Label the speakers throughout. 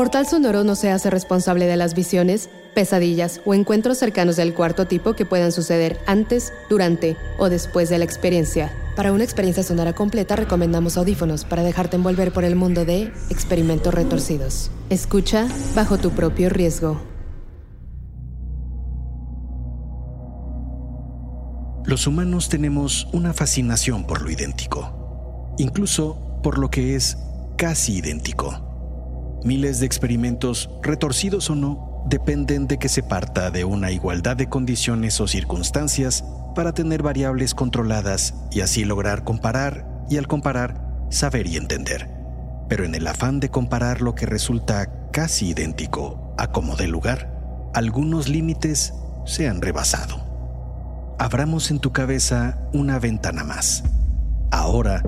Speaker 1: Portal Sonoro no se hace responsable de las visiones, pesadillas o encuentros cercanos del cuarto tipo que puedan suceder antes, durante o después de la experiencia. Para una experiencia sonora completa recomendamos audífonos para dejarte envolver por el mundo de experimentos retorcidos. Escucha bajo tu propio riesgo.
Speaker 2: Los humanos tenemos una fascinación por lo idéntico, incluso por lo que es casi idéntico. Miles de experimentos, retorcidos o no, dependen de que se parta de una igualdad de condiciones o circunstancias para tener variables controladas y así lograr comparar y al comparar saber y entender. Pero en el afán de comparar lo que resulta casi idéntico a como de lugar, algunos límites se han rebasado. Abramos en tu cabeza una ventana más. Ahora,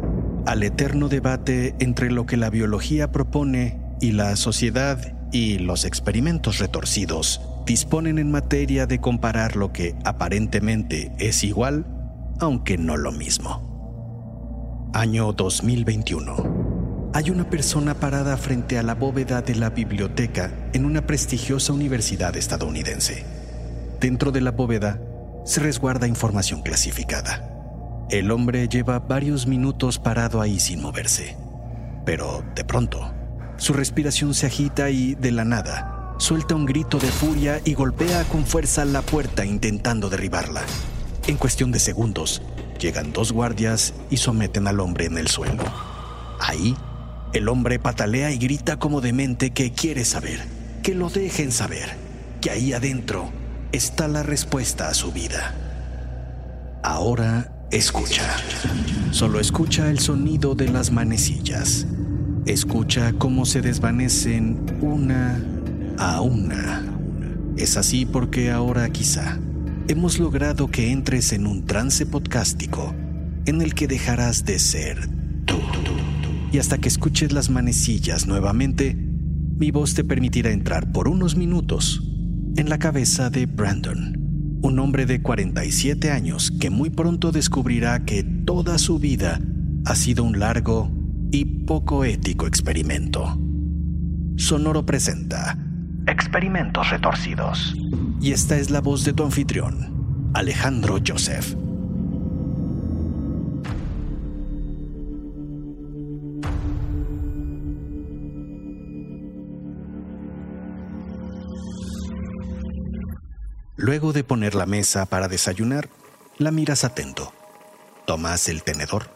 Speaker 2: al eterno debate entre lo que la biología propone y la sociedad y los experimentos retorcidos disponen en materia de comparar lo que aparentemente es igual, aunque no lo mismo. Año 2021. Hay una persona parada frente a la bóveda de la biblioteca en una prestigiosa universidad estadounidense. Dentro de la bóveda se resguarda información clasificada. El hombre lleva varios minutos parado ahí sin moverse, pero de pronto su respiración se agita y, de la nada, suelta un grito de furia y golpea con fuerza la puerta intentando derribarla. En cuestión de segundos, llegan dos guardias y someten al hombre en el suelo. Ahí, el hombre patalea y grita como demente que quiere saber, que lo dejen saber, que ahí adentro está la respuesta a su vida. Ahora escucha. Solo escucha el sonido de las manecillas Escucha cómo se desvanecen una a una. Es así porque ahora quizá hemos logrado que entres en un trance podcástico en el que dejarás de ser tú. Y hasta que escuches las manecillas nuevamente, mi voz te permitirá entrar por unos minutos en la cabeza de Brandon, un hombre de 47 años que muy pronto descubrirá que toda su vida ha sido un largo y poco ético experimento. Sonoro presenta Experimentos retorcidos. Y esta es la voz de tu anfitrión, Alejandro Joseph. Luego de poner la mesa para desayunar, la miras atento. Tomas el tenedor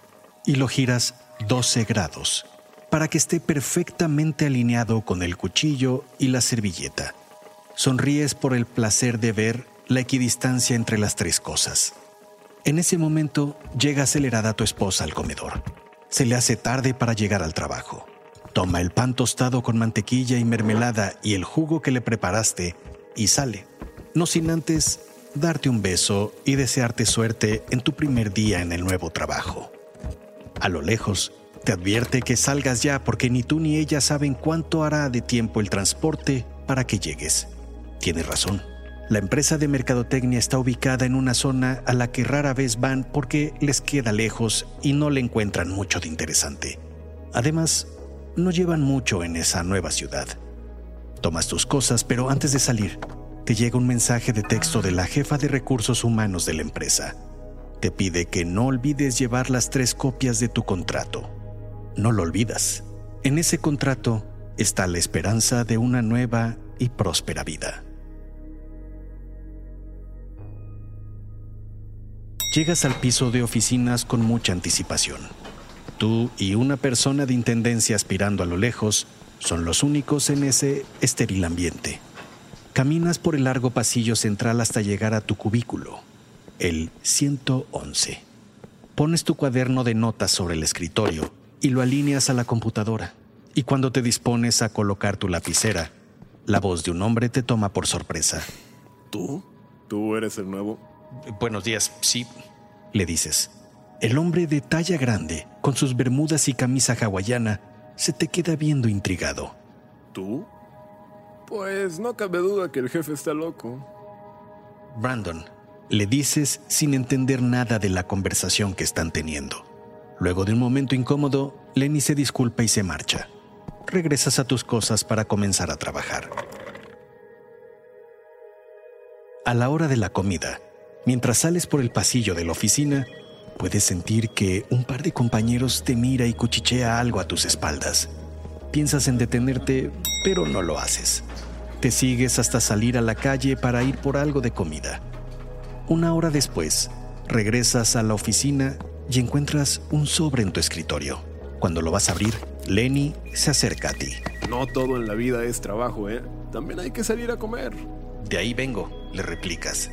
Speaker 2: y lo giras 12 grados para que esté perfectamente alineado con el cuchillo y la servilleta. Sonríes por el placer de ver la equidistancia entre las tres cosas. En ese momento llega acelerada tu esposa al comedor. Se le hace tarde para llegar al trabajo. Toma el pan tostado con mantequilla y mermelada y el jugo que le preparaste y sale, no sin antes darte un beso y desearte suerte en tu primer día en el nuevo trabajo. A lo lejos, te advierte que salgas ya porque ni tú ni ella saben cuánto hará de tiempo el transporte para que llegues. Tienes razón. La empresa de mercadotecnia está ubicada en una zona a la que rara vez van porque les queda lejos y no le encuentran mucho de interesante. Además, no llevan mucho en esa nueva ciudad. Tomas tus cosas, pero antes de salir, te llega un mensaje de texto de la jefa de recursos humanos de la empresa te pide que no olvides llevar las tres copias de tu contrato. No lo olvidas. En ese contrato está la esperanza de una nueva y próspera vida. Llegas al piso de oficinas con mucha anticipación. Tú y una persona de intendencia aspirando a lo lejos son los únicos en ese estéril ambiente. Caminas por el largo pasillo central hasta llegar a tu cubículo, el 111. Pones tu cuaderno de notas sobre el escritorio y lo alineas a la computadora. Y cuando te dispones a colocar tu lapicera, la voz de un hombre te toma por sorpresa.
Speaker 3: ¿Tú? ¿Tú eres el nuevo?
Speaker 2: Buenos días, sí, le dices. El hombre de talla grande, con sus bermudas y camisa hawaiana, se te queda viendo intrigado.
Speaker 3: ¿Tú? Pues no cabe duda que el jefe está loco.
Speaker 2: Brandon, le dices sin entender nada de la conversación que están teniendo. Luego de un momento incómodo, Lenny se disculpa y se marcha. Regresas a tus cosas para comenzar a trabajar. A la hora de la comida, mientras sales por el pasillo de la oficina, puedes sentir que un par de compañeros te mira y cuchichea algo a tus espaldas. Piensas en detenerte, pero no lo haces. Te sigues hasta salir a la calle para ir por algo de comida. Una hora después, regresas a la oficina y encuentras un sobre en tu escritorio. Cuando lo vas a abrir, Lenny se acerca a ti.
Speaker 3: No todo en la vida es trabajo, ¿eh? También hay que salir a comer.
Speaker 2: De ahí vengo, le replicas.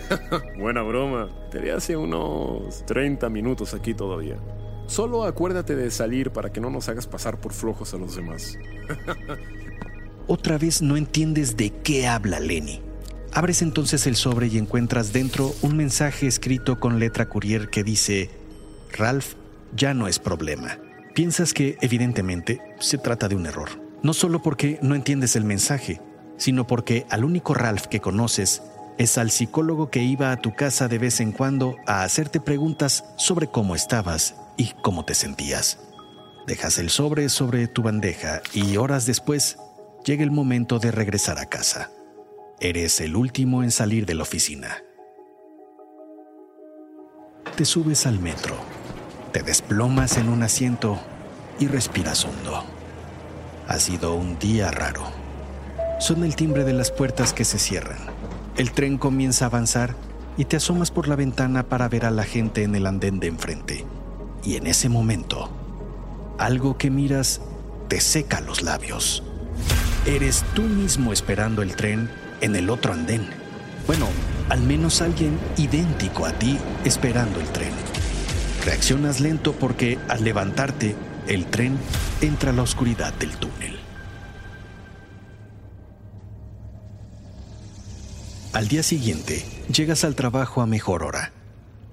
Speaker 3: Buena broma. Te hace unos 30 minutos aquí todavía. Solo acuérdate de salir para que no nos hagas pasar por flojos a los demás.
Speaker 2: Otra vez no entiendes de qué habla Lenny. Abres entonces el sobre y encuentras dentro un mensaje escrito con letra courier que dice, Ralph ya no es problema. Piensas que, evidentemente, se trata de un error. No solo porque no entiendes el mensaje, sino porque al único Ralph que conoces es al psicólogo que iba a tu casa de vez en cuando a hacerte preguntas sobre cómo estabas y cómo te sentías. Dejas el sobre sobre tu bandeja y horas después llega el momento de regresar a casa. Eres el último en salir de la oficina. Te subes al metro, te desplomas en un asiento y respiras hondo. Ha sido un día raro. Son el timbre de las puertas que se cierran. El tren comienza a avanzar y te asomas por la ventana para ver a la gente en el andén de enfrente. Y en ese momento, algo que miras te seca los labios. Eres tú mismo esperando el tren en el otro andén. Bueno, al menos alguien idéntico a ti esperando el tren. Reaccionas lento porque al levantarte, el tren entra a la oscuridad del túnel. Al día siguiente, llegas al trabajo a mejor hora.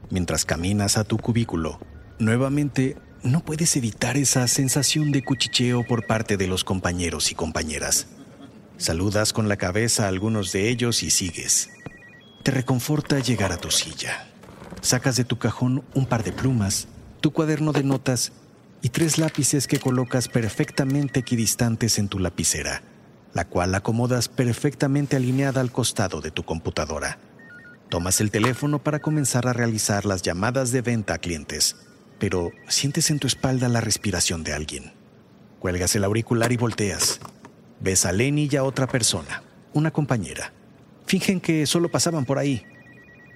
Speaker 2: Mientras caminas a tu cubículo, nuevamente no puedes evitar esa sensación de cuchicheo por parte de los compañeros y compañeras. Saludas con la cabeza a algunos de ellos y sigues. Te reconforta llegar a tu silla. Sacas de tu cajón un par de plumas, tu cuaderno de notas y tres lápices que colocas perfectamente equidistantes en tu lapicera la cual acomodas perfectamente alineada al costado de tu computadora. Tomas el teléfono para comenzar a realizar las llamadas de venta a clientes, pero sientes en tu espalda la respiración de alguien. Cuelgas el auricular y volteas. Ves a Lenny y a otra persona, una compañera. Fingen que solo pasaban por ahí.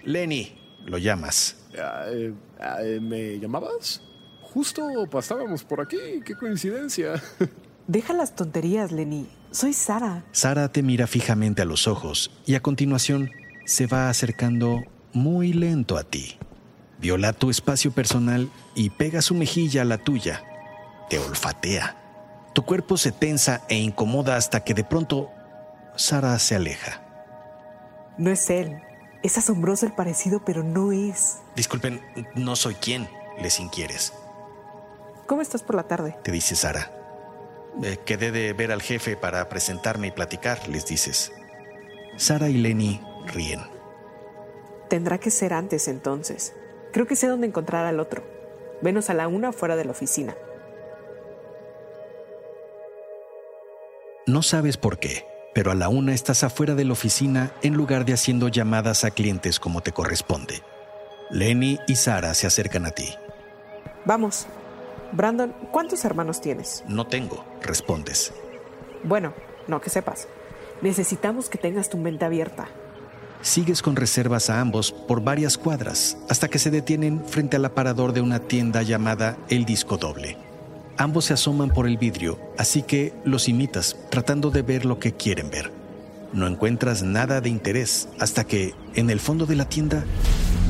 Speaker 2: Lenny, lo llamas.
Speaker 3: Ah, eh, ah, ¿Me llamabas? Justo pasábamos por aquí, qué coincidencia.
Speaker 4: Deja las tonterías, Lenny. Soy Sara.
Speaker 2: Sara te mira fijamente a los ojos y a continuación se va acercando muy lento a ti. Viola tu espacio personal y pega su mejilla a la tuya. Te olfatea. Tu cuerpo se tensa e incomoda hasta que de pronto Sara se aleja.
Speaker 4: No es él. Es asombroso el parecido, pero no es.
Speaker 2: Disculpen, no soy quien, les inquieres.
Speaker 4: ¿Cómo estás por la tarde?
Speaker 2: Te dice Sara. Eh, quedé de ver al jefe para presentarme y platicar, les dices. Sara y Lenny ríen.
Speaker 4: Tendrá que ser antes entonces. Creo que sé dónde encontrar al otro. Venos a la una fuera de la oficina.
Speaker 2: No sabes por qué, pero a la una estás afuera de la oficina en lugar de haciendo llamadas a clientes como te corresponde. Lenny y Sara se acercan a ti.
Speaker 4: Vamos, Brandon, ¿cuántos hermanos tienes?
Speaker 2: No tengo, respondes.
Speaker 4: Bueno, no que sepas. Necesitamos que tengas tu mente abierta.
Speaker 2: Sigues con reservas a ambos por varias cuadras hasta que se detienen frente al aparador de una tienda llamada El Disco Doble. Ambos se asoman por el vidrio, así que los imitas, tratando de ver lo que quieren ver. No encuentras nada de interés hasta que, en el fondo de la tienda,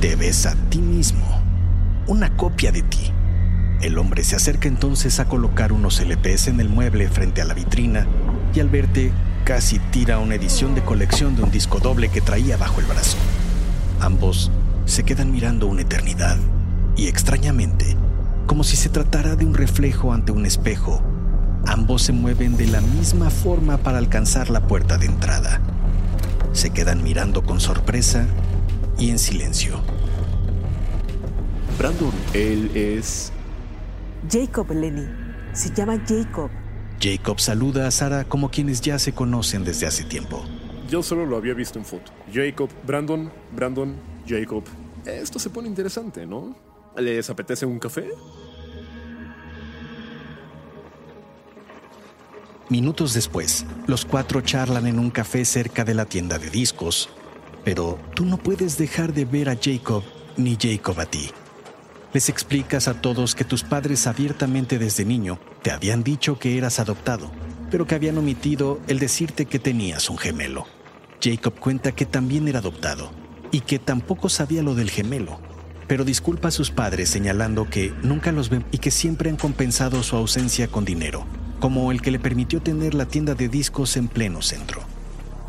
Speaker 2: te ves a ti mismo, una copia de ti. El hombre se acerca entonces a colocar unos LPs en el mueble frente a la vitrina y al verte casi tira una edición de colección de un disco doble que traía bajo el brazo. Ambos se quedan mirando una eternidad y extrañamente, como si se tratara de un reflejo ante un espejo, ambos se mueven de la misma forma para alcanzar la puerta de entrada. Se quedan mirando con sorpresa y en silencio.
Speaker 3: Brandon, él es...
Speaker 4: Jacob, Lenny. Se llama Jacob.
Speaker 2: Jacob saluda a Sara como quienes ya se conocen desde hace tiempo.
Speaker 3: Yo solo lo había visto en foto. Jacob, Brandon, Brandon, Jacob. Esto se pone interesante, ¿no? ¿Les apetece un café?
Speaker 2: Minutos después, los cuatro charlan en un café cerca de la tienda de discos, pero tú no puedes dejar de ver a Jacob ni Jacob a ti. Les explicas a todos que tus padres abiertamente desde niño te habían dicho que eras adoptado, pero que habían omitido el decirte que tenías un gemelo. Jacob cuenta que también era adoptado y que tampoco sabía lo del gemelo, pero disculpa a sus padres señalando que nunca los ven y que siempre han compensado su ausencia con dinero como el que le permitió tener la tienda de discos en pleno centro.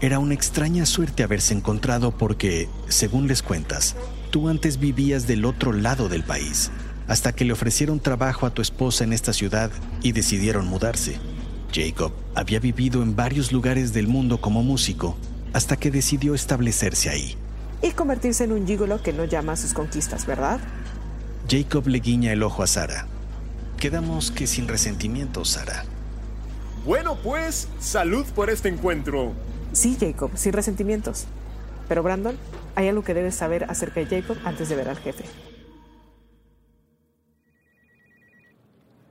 Speaker 2: Era una extraña suerte haberse encontrado porque, según les cuentas, tú antes vivías del otro lado del país, hasta que le ofrecieron trabajo a tu esposa en esta ciudad y decidieron mudarse. Jacob había vivido en varios lugares del mundo como músico, hasta que decidió establecerse ahí.
Speaker 4: Y convertirse en un gigolo que no llama a sus conquistas, ¿verdad?
Speaker 2: Jacob le guiña el ojo a Sara. Quedamos que sin resentimiento, Sara.
Speaker 3: Bueno, pues, salud por este encuentro.
Speaker 4: Sí, Jacob, sin resentimientos. Pero Brandon, hay algo que debes saber acerca de Jacob antes de ver al jefe.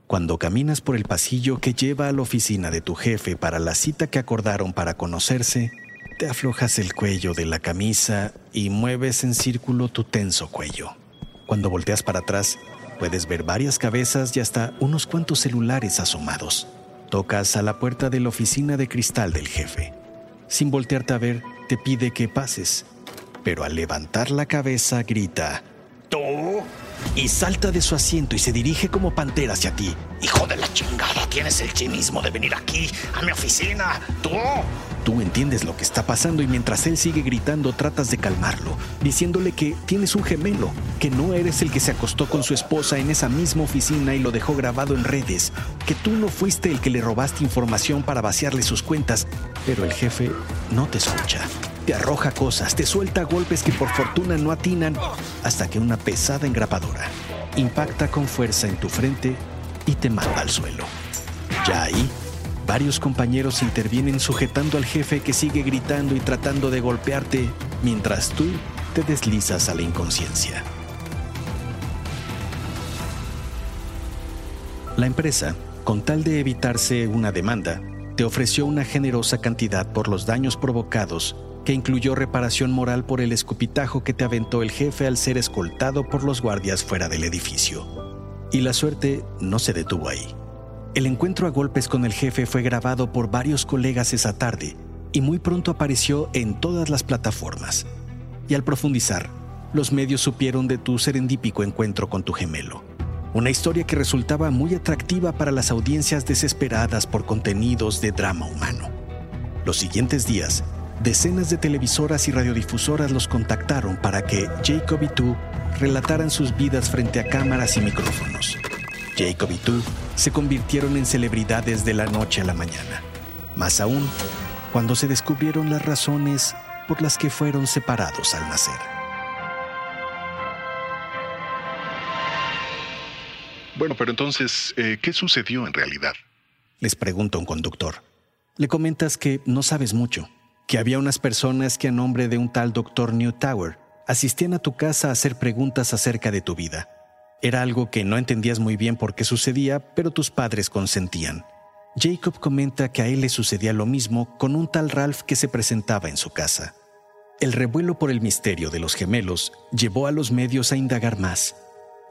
Speaker 2: Cuando caminas por el pasillo que lleva a la oficina de tu jefe para la cita que acordaron para conocerse, te aflojas el cuello de la camisa y mueves en círculo tu tenso cuello. Cuando volteas para atrás, puedes ver varias cabezas y hasta unos cuantos celulares asomados. Tocas a la puerta de la oficina de cristal del jefe. Sin voltearte a ver, te pide que pases, pero al levantar la cabeza grita, ¡Tú! Y salta de su asiento y se dirige como pantera hacia ti. ¡Hijo de la chingada! Tienes el chinismo de venir aquí, a mi oficina. ¡Tú! Tú entiendes lo que está pasando y mientras él sigue gritando tratas de calmarlo, diciéndole que tienes un gemelo, que no eres el que se acostó con su esposa en esa misma oficina y lo dejó grabado en redes, que tú no fuiste el que le robaste información para vaciarle sus cuentas, pero el jefe no te escucha. Te arroja cosas, te suelta golpes que por fortuna no atinan, hasta que una pesada engrapadora impacta con fuerza en tu frente y te manda al suelo. Ya ahí, Varios compañeros intervienen sujetando al jefe que sigue gritando y tratando de golpearte mientras tú te deslizas a la inconsciencia. La empresa, con tal de evitarse una demanda, te ofreció una generosa cantidad por los daños provocados, que incluyó reparación moral por el escupitajo que te aventó el jefe al ser escoltado por los guardias fuera del edificio. Y la suerte no se detuvo ahí. El encuentro a golpes con el jefe fue grabado por varios colegas esa tarde y muy pronto apareció en todas las plataformas. Y al profundizar, los medios supieron de tu serendípico encuentro con tu gemelo. Una historia que resultaba muy atractiva para las audiencias desesperadas por contenidos de drama humano. Los siguientes días, decenas de televisoras y radiodifusoras los contactaron para que Jacob y tú relataran sus vidas frente a cámaras y micrófonos. Jacob y se convirtieron en celebridades de la noche a la mañana. Más aún, cuando se descubrieron las razones por las que fueron separados al nacer.
Speaker 5: Bueno, pero entonces, eh, ¿qué sucedió en realidad?
Speaker 2: Les pregunta un conductor. Le comentas que no sabes mucho, que había unas personas que a nombre de un tal doctor Newtower asistían a tu casa a hacer preguntas acerca de tu vida era algo que no entendías muy bien por qué sucedía, pero tus padres consentían. Jacob comenta que a él le sucedía lo mismo con un tal Ralph que se presentaba en su casa. El revuelo por el misterio de los gemelos llevó a los medios a indagar más,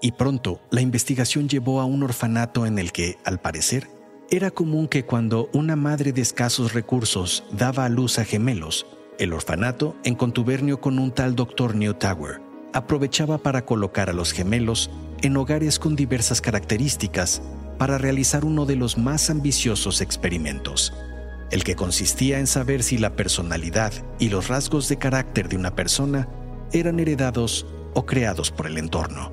Speaker 2: y pronto la investigación llevó a un orfanato en el que, al parecer, Era común que cuando una madre de escasos recursos daba a luz a gemelos, el orfanato, en contubernio con un tal doctor Newtower, aprovechaba para colocar a los gemelos en hogares con diversas características para realizar uno de los más ambiciosos experimentos, el que consistía en saber si la personalidad y los rasgos de carácter de una persona eran heredados o creados por el entorno.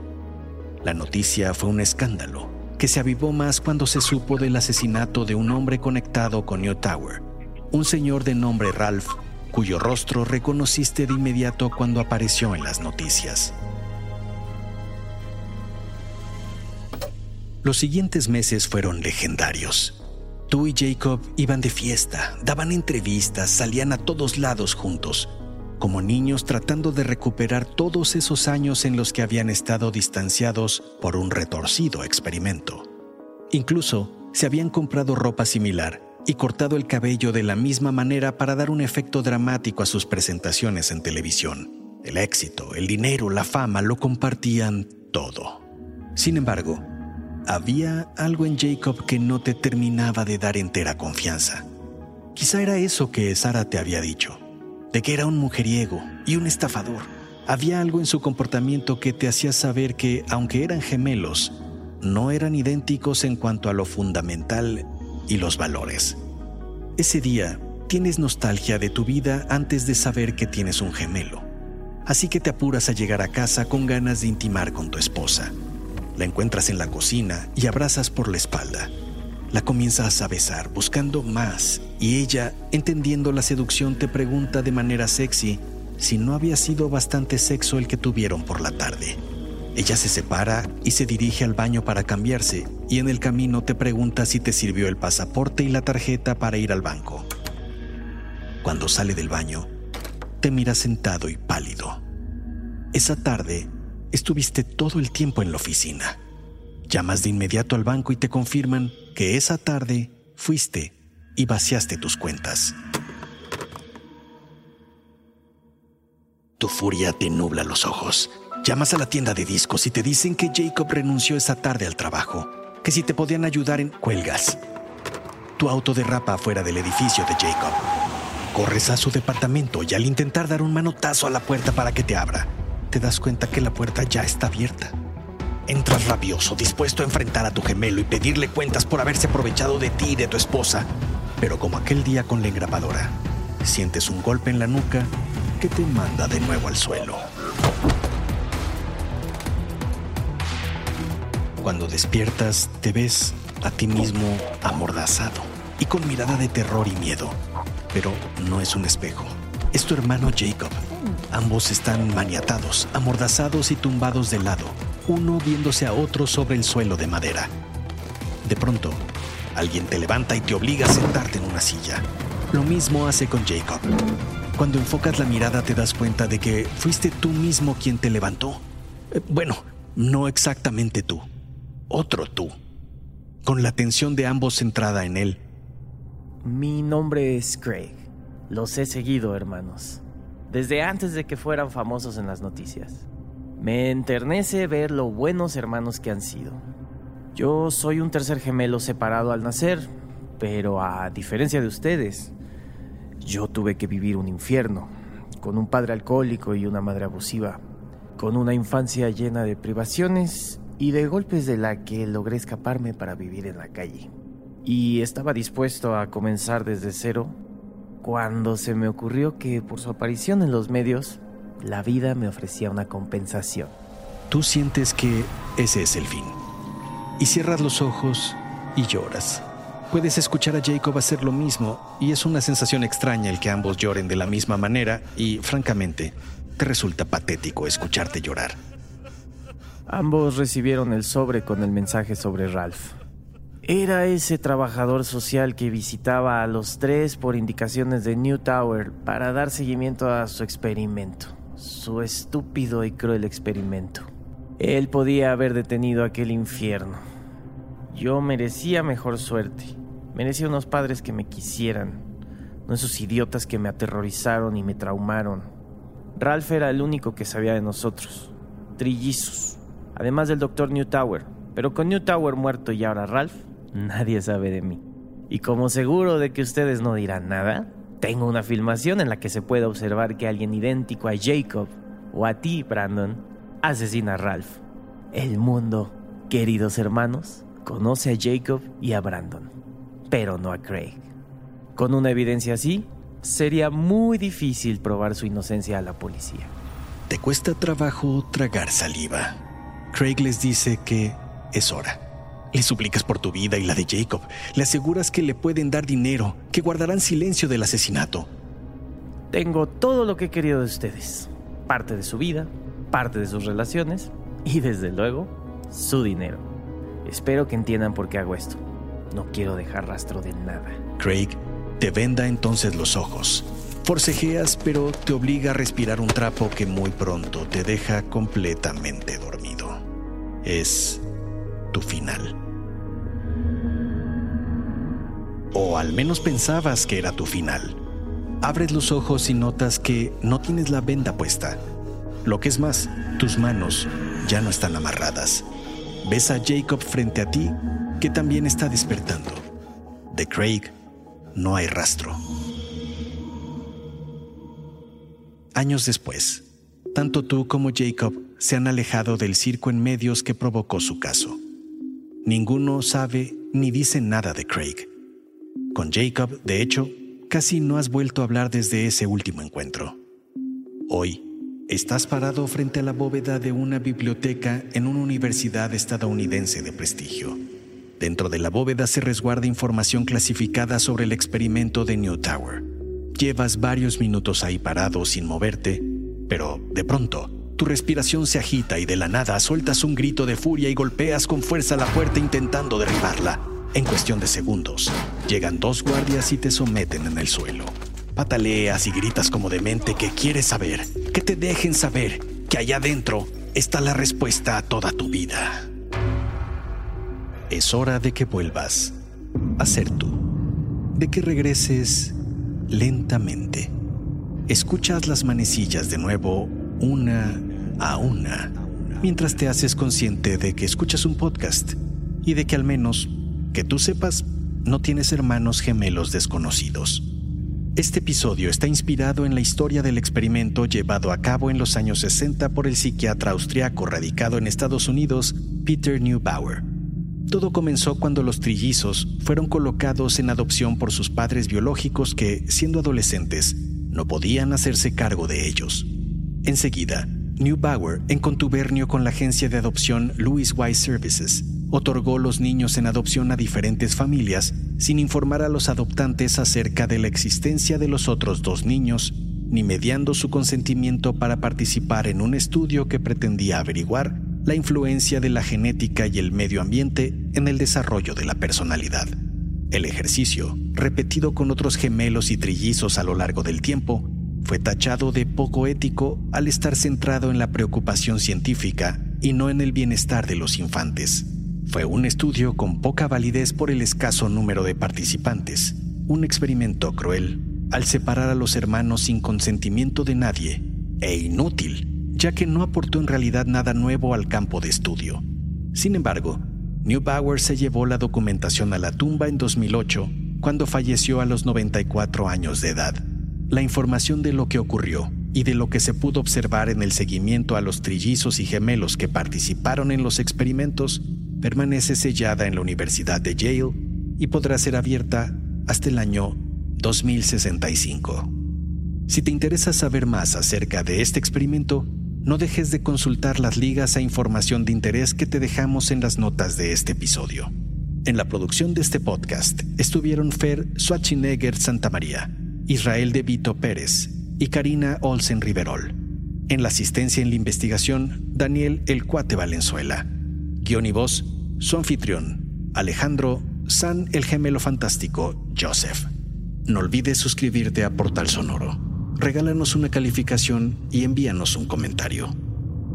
Speaker 2: La noticia fue un escándalo que se avivó más cuando se supo del asesinato de un hombre conectado con New Tower, un señor de nombre Ralph, cuyo rostro reconociste de inmediato cuando apareció en las noticias. Los siguientes meses fueron legendarios. Tú y Jacob iban de fiesta, daban entrevistas, salían a todos lados juntos, como niños tratando de recuperar todos esos años en los que habían estado distanciados por un retorcido experimento. Incluso se habían comprado ropa similar y cortado el cabello de la misma manera para dar un efecto dramático a sus presentaciones en televisión. El éxito, el dinero, la fama lo compartían todo. Sin embargo, había algo en Jacob que no te terminaba de dar entera confianza. Quizá era eso que Sara te había dicho, de que era un mujeriego y un estafador. Había algo en su comportamiento que te hacía saber que, aunque eran gemelos, no eran idénticos en cuanto a lo fundamental y los valores. Ese día tienes nostalgia de tu vida antes de saber que tienes un gemelo. Así que te apuras a llegar a casa con ganas de intimar con tu esposa. La encuentras en la cocina y abrazas por la espalda. La comienzas a besar, buscando más, y ella, entendiendo la seducción, te pregunta de manera sexy si no había sido bastante sexo el que tuvieron por la tarde. Ella se separa y se dirige al baño para cambiarse, y en el camino te pregunta si te sirvió el pasaporte y la tarjeta para ir al banco. Cuando sale del baño, te mira sentado y pálido. Esa tarde estuviste todo el tiempo en la oficina. Llamas de inmediato al banco y te confirman que esa tarde fuiste y vaciaste tus cuentas. Tu furia te nubla los ojos. Llamas a la tienda de discos y te dicen que Jacob renunció esa tarde al trabajo, que si te podían ayudar en cuelgas. Tu auto derrapa fuera del edificio de Jacob. Corres a su departamento y al intentar dar un manotazo a la puerta para que te abra, te das cuenta que la puerta ya está abierta. Entras rabioso, dispuesto a enfrentar a tu gemelo y pedirle cuentas por haberse aprovechado de ti y de tu esposa. Pero como aquel día con la engrapadora, sientes un golpe en la nuca que te manda de nuevo al suelo. Cuando despiertas, te ves a ti mismo amordazado y con mirada de terror y miedo. Pero no es un espejo. Es tu hermano Jacob, Ambos están maniatados, amordazados y tumbados de lado, uno viéndose a otro sobre el suelo de madera. De pronto, alguien te levanta y te obliga a sentarte en una silla. Lo mismo hace con Jacob. Cuando enfocas la mirada te das cuenta de que fuiste tú mismo quien te levantó. Eh, bueno, no exactamente tú, otro tú, con la atención de ambos centrada en él.
Speaker 6: Mi nombre es Craig. Los he seguido, hermanos desde antes de que fueran famosos en las noticias. Me enternece ver lo buenos hermanos que han sido. Yo soy un tercer gemelo separado al nacer, pero a diferencia de ustedes, yo tuve que vivir un infierno, con un padre alcohólico y una madre abusiva, con una infancia llena de privaciones y de golpes de la que logré escaparme para vivir en la calle. Y estaba dispuesto a comenzar desde cero cuando se me ocurrió que por su aparición en los medios, la vida me ofrecía una compensación.
Speaker 2: Tú sientes que ese es el fin. Y cierras los ojos y lloras. Puedes escuchar a Jacob hacer lo mismo y es una sensación extraña el que ambos lloren de la misma manera y, francamente, te resulta patético escucharte llorar.
Speaker 6: Ambos recibieron el sobre con el mensaje sobre Ralph. Era ese trabajador social que visitaba a los tres por indicaciones de New Tower para dar seguimiento a su experimento, su estúpido y cruel experimento. Él podía haber detenido aquel infierno. Yo merecía mejor suerte, merecía unos padres que me quisieran, no esos idiotas que me aterrorizaron y me traumaron. Ralph era el único que sabía de nosotros, trillizos, además del doctor New Tower, pero con New Tower muerto y ahora Ralph, Nadie sabe de mí. Y como seguro de que ustedes no dirán nada, tengo una filmación en la que se puede observar que alguien idéntico a Jacob o a ti, Brandon, asesina a Ralph. El mundo, queridos hermanos, conoce a Jacob y a Brandon, pero no a Craig. Con una evidencia así, sería muy difícil probar su inocencia a la policía.
Speaker 2: Te cuesta trabajo tragar saliva. Craig les dice que es hora. Le suplicas por tu vida y la de Jacob. Le aseguras que le pueden dar dinero, que guardarán silencio del asesinato.
Speaker 6: Tengo todo lo que he querido de ustedes. Parte de su vida, parte de sus relaciones y desde luego su dinero. Espero que entiendan por qué hago esto. No quiero dejar rastro de nada.
Speaker 2: Craig te venda entonces los ojos. Forcejeas, pero te obliga a respirar un trapo que muy pronto te deja completamente dormido. Es tu final. O al menos pensabas que era tu final. Abres los ojos y notas que no tienes la venda puesta. Lo que es más, tus manos ya no están amarradas. Ves a Jacob frente a ti, que también está despertando. De Craig no hay rastro. Años después, tanto tú como Jacob se han alejado del circo en medios que provocó su caso. Ninguno sabe ni dice nada de Craig. Con Jacob, de hecho, casi no has vuelto a hablar desde ese último encuentro. Hoy, estás parado frente a la bóveda de una biblioteca en una universidad estadounidense de prestigio. Dentro de la bóveda se resguarda información clasificada sobre el experimento de New Tower. Llevas varios minutos ahí parado sin moverte, pero de pronto tu respiración se agita y de la nada sueltas un grito de furia y golpeas con fuerza la puerta intentando derribarla. En cuestión de segundos, llegan dos guardias y te someten en el suelo. Pataleas y gritas como demente que quieres saber, que te dejen saber que allá adentro está la respuesta a toda tu vida. Es hora de que vuelvas a ser tú, de que regreses lentamente. Escuchas las manecillas de nuevo una a una, mientras te haces consciente de que escuchas un podcast y de que al menos que tú sepas, no tienes hermanos gemelos desconocidos. Este episodio está inspirado en la historia del experimento llevado a cabo en los años 60 por el psiquiatra austriaco radicado en Estados Unidos, Peter Neubauer. Todo comenzó cuando los trillizos fueron colocados en adopción por sus padres biológicos que, siendo adolescentes, no podían hacerse cargo de ellos. Enseguida, Neubauer, en contubernio con la agencia de adopción Louis Wise Services, otorgó los niños en adopción a diferentes familias sin informar a los adoptantes acerca de la existencia de los otros dos niños, ni mediando su consentimiento para participar en un estudio que pretendía averiguar la influencia de la genética y el medio ambiente en el desarrollo de la personalidad. El ejercicio, repetido con otros gemelos y trillizos a lo largo del tiempo, fue tachado de poco ético al estar centrado en la preocupación científica y no en el bienestar de los infantes. Fue un estudio con poca validez por el escaso número de participantes, un experimento cruel al separar a los hermanos sin consentimiento de nadie, e inútil, ya que no aportó en realidad nada nuevo al campo de estudio. Sin embargo, Neubauer se llevó la documentación a la tumba en 2008, cuando falleció a los 94 años de edad. La información de lo que ocurrió y de lo que se pudo observar en el seguimiento a los trillizos y gemelos que participaron en los experimentos permanece sellada en la Universidad de Yale y podrá ser abierta hasta el año 2065. Si te interesa saber más acerca de este experimento, no dejes de consultar las ligas a información de interés que te dejamos en las notas de este episodio. En la producción de este podcast estuvieron Fer Schwarzenegger Santamaría, Israel de Vito Pérez y Karina Olsen Riverol. En la asistencia en la investigación, Daniel El Cuate Valenzuela. Guión y voz, su anfitrión, Alejandro San el Gemelo Fantástico, Joseph. No olvides suscribirte a Portal Sonoro. Regálanos una calificación y envíanos un comentario.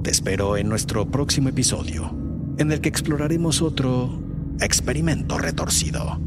Speaker 2: Te espero en nuestro próximo episodio, en el que exploraremos otro experimento retorcido.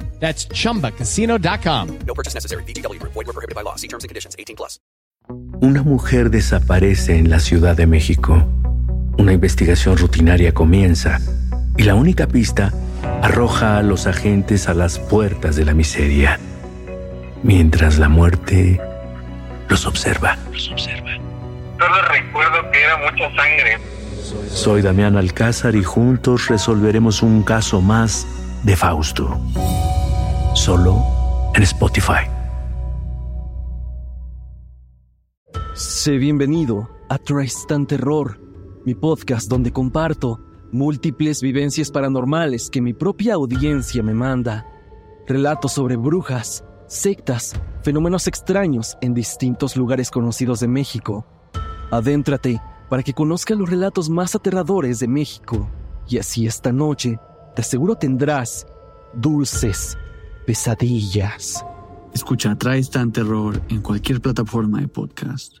Speaker 7: That's chumbacasino.com.
Speaker 8: No purchase necessary. BGW. Void were prohibited by law. See terms and conditions. 18 plus.
Speaker 9: Una mujer desaparece en la Ciudad de México. Una investigación rutinaria comienza y la única pista arroja a los agentes a las puertas de la miseria, mientras la muerte los observa. Los observa.
Speaker 10: Solo recuerdo que era mucha sangre.
Speaker 9: Soy Damián Alcázar y juntos resolveremos un caso más de Fausto. Solo en Spotify.
Speaker 11: Sé bienvenido a Tristan Terror, mi podcast donde comparto múltiples vivencias paranormales que mi propia audiencia me manda. Relatos sobre brujas, sectas, fenómenos extraños en distintos lugares conocidos de México. Adéntrate para que conozcas los relatos más aterradores de México. Y así esta noche, te aseguro tendrás dulces pesadillas.
Speaker 12: Escucha Tristan Terror en cualquier plataforma de podcast.